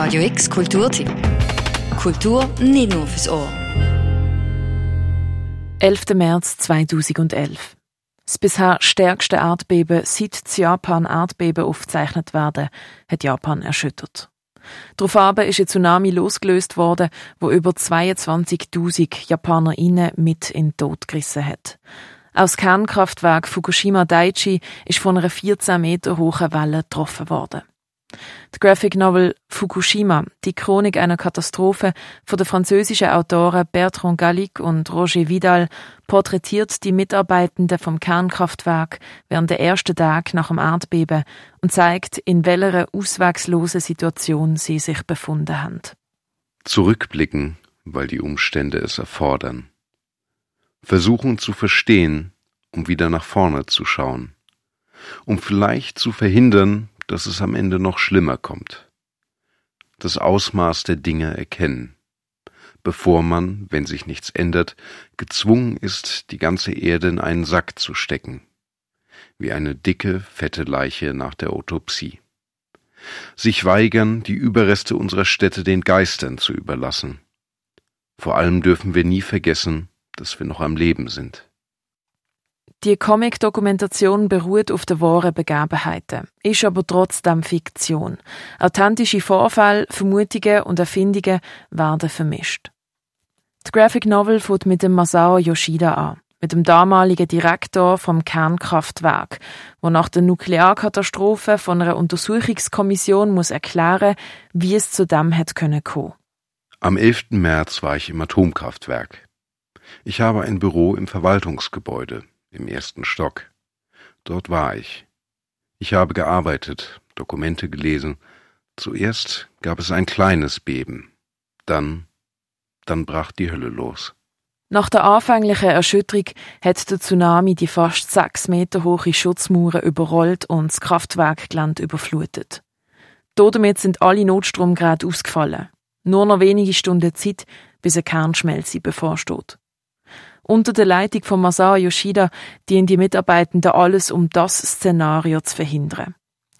Radio X Kulturtipp. Kultur nicht nur fürs Ohr. 11. März 2011. Das bisher stärkste Erdbeben, seit das Japan-Erdbeben aufgezeichnet werden, hat Japan erschüttert. Daraufhin ist ein Tsunami losgelöst worden, wo über 22.000 JapanerInnen mit in den Tod gerissen hat. Aus Kernkraftwerk Fukushima Daiichi ist von einer 14 Meter hohen Welle getroffen worden. Die Graphic Novel Fukushima, die Chronik einer Katastrophe von den französischen Autoren Bertrand Gallic und Roger Vidal, porträtiert die Mitarbeitenden vom Kernkraftwerk während der ersten Tag nach dem Erdbeben und zeigt, in welcher auswegslosen Situation sie sich befunden haben. Zurückblicken, weil die Umstände es erfordern. Versuchen zu verstehen, um wieder nach vorne zu schauen. Um vielleicht zu verhindern, dass es am Ende noch schlimmer kommt. Das Ausmaß der Dinge erkennen, bevor man, wenn sich nichts ändert, gezwungen ist, die ganze Erde in einen Sack zu stecken, wie eine dicke, fette Leiche nach der Autopsie. Sich weigern, die Überreste unserer Städte den Geistern zu überlassen. Vor allem dürfen wir nie vergessen, dass wir noch am Leben sind. Die Comic-Dokumentation beruht auf den wahren Begebenheiten, ist aber trotzdem Fiktion. Authentische Vorfälle, Vermutungen und Erfindungen werden vermischt. Die Graphic Novel fängt mit dem Masao Yoshida an, mit dem damaligen Direktor vom Kernkraftwerk, wo nach der Nuklearkatastrophe von einer Untersuchungskommission muss erklären, wie es zu dem hätte können kommen. Am 11. März war ich im Atomkraftwerk. Ich habe ein Büro im Verwaltungsgebäude im ersten Stock. Dort war ich. Ich habe gearbeitet, Dokumente gelesen. Zuerst gab es ein kleines Beben. Dann, dann brach die Hölle los. Nach der anfänglichen Erschütterung hat der Tsunami die fast sechs Meter hohe Schutzmauern überrollt und das Kraftwerkgelände überflutet. Damit sind alle Notstromgeräte ausgefallen. Nur noch wenige Stunden Zeit, bis eine Kernschmelze bevorsteht. Unter der Leitung von Masao Yoshida dienen die Mitarbeitenden alles, um das Szenario zu verhindern.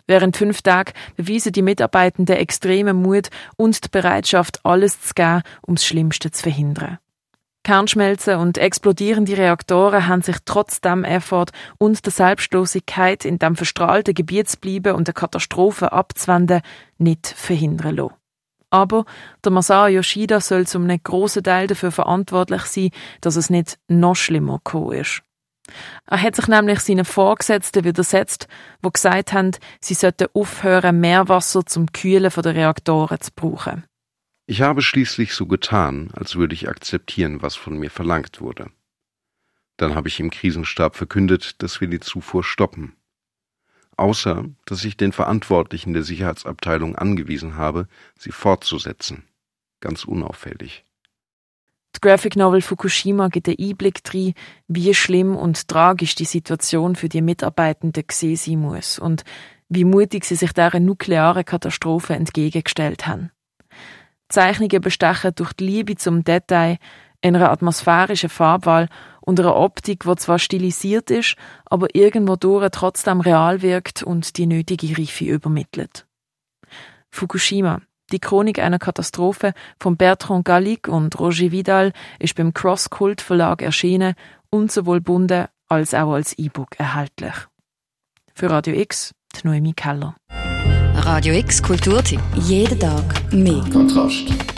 Während fünf Tagen beweisen die Mitarbeitenden extremen Mut und die Bereitschaft, alles zu geben, um das Schlimmste zu verhindern. Kernschmelzen und explodierende Reaktoren haben sich trotz dem Effort und der Selbstlosigkeit, in dem verstrahlten Gebiet zu bleiben und der Katastrophe abzuwenden, nicht verhindern lassen. Aber der Masao Yoshida soll zum einem grossen Teil dafür verantwortlich sein, dass es nicht noch schlimmer gekommen ist. Er hat sich nämlich seinen Vorgesetzten widersetzt, wo gesagt haben, sie sollten aufhören, Meerwasser zum Kühlen der Reaktoren zu brauchen. Ich habe schließlich so getan, als würde ich akzeptieren, was von mir verlangt wurde. Dann habe ich im Krisenstab verkündet, dass wir die Zufuhr stoppen außer dass ich den Verantwortlichen der Sicherheitsabteilung angewiesen habe, sie fortzusetzen. Ganz unauffällig. Die Graphic Novel Fukushima gibt einen Einblick drin, wie schlimm und tragisch die Situation für die Mitarbeitenden gesehen sein muss und wie mutig sie sich dieser nuklearen Katastrophe entgegengestellt haben. Zeichnungen bestechen durch die Liebe zum Detail, einer atmosphärischen Farbwahl und einer Optik, die zwar stilisiert ist, aber irgendwo durch trotzdem real wirkt und die nötige Reife übermittelt. Fukushima, die Chronik einer Katastrophe von Bertrand Gallic und Roger Vidal ist beim Cross Cult Verlag erschienen und sowohl bunden als auch als E-Book erhältlich. Für Radio X, die Noemi Keller. Radio X Kulturtipp. Jeden Tag mehr. Kontrast.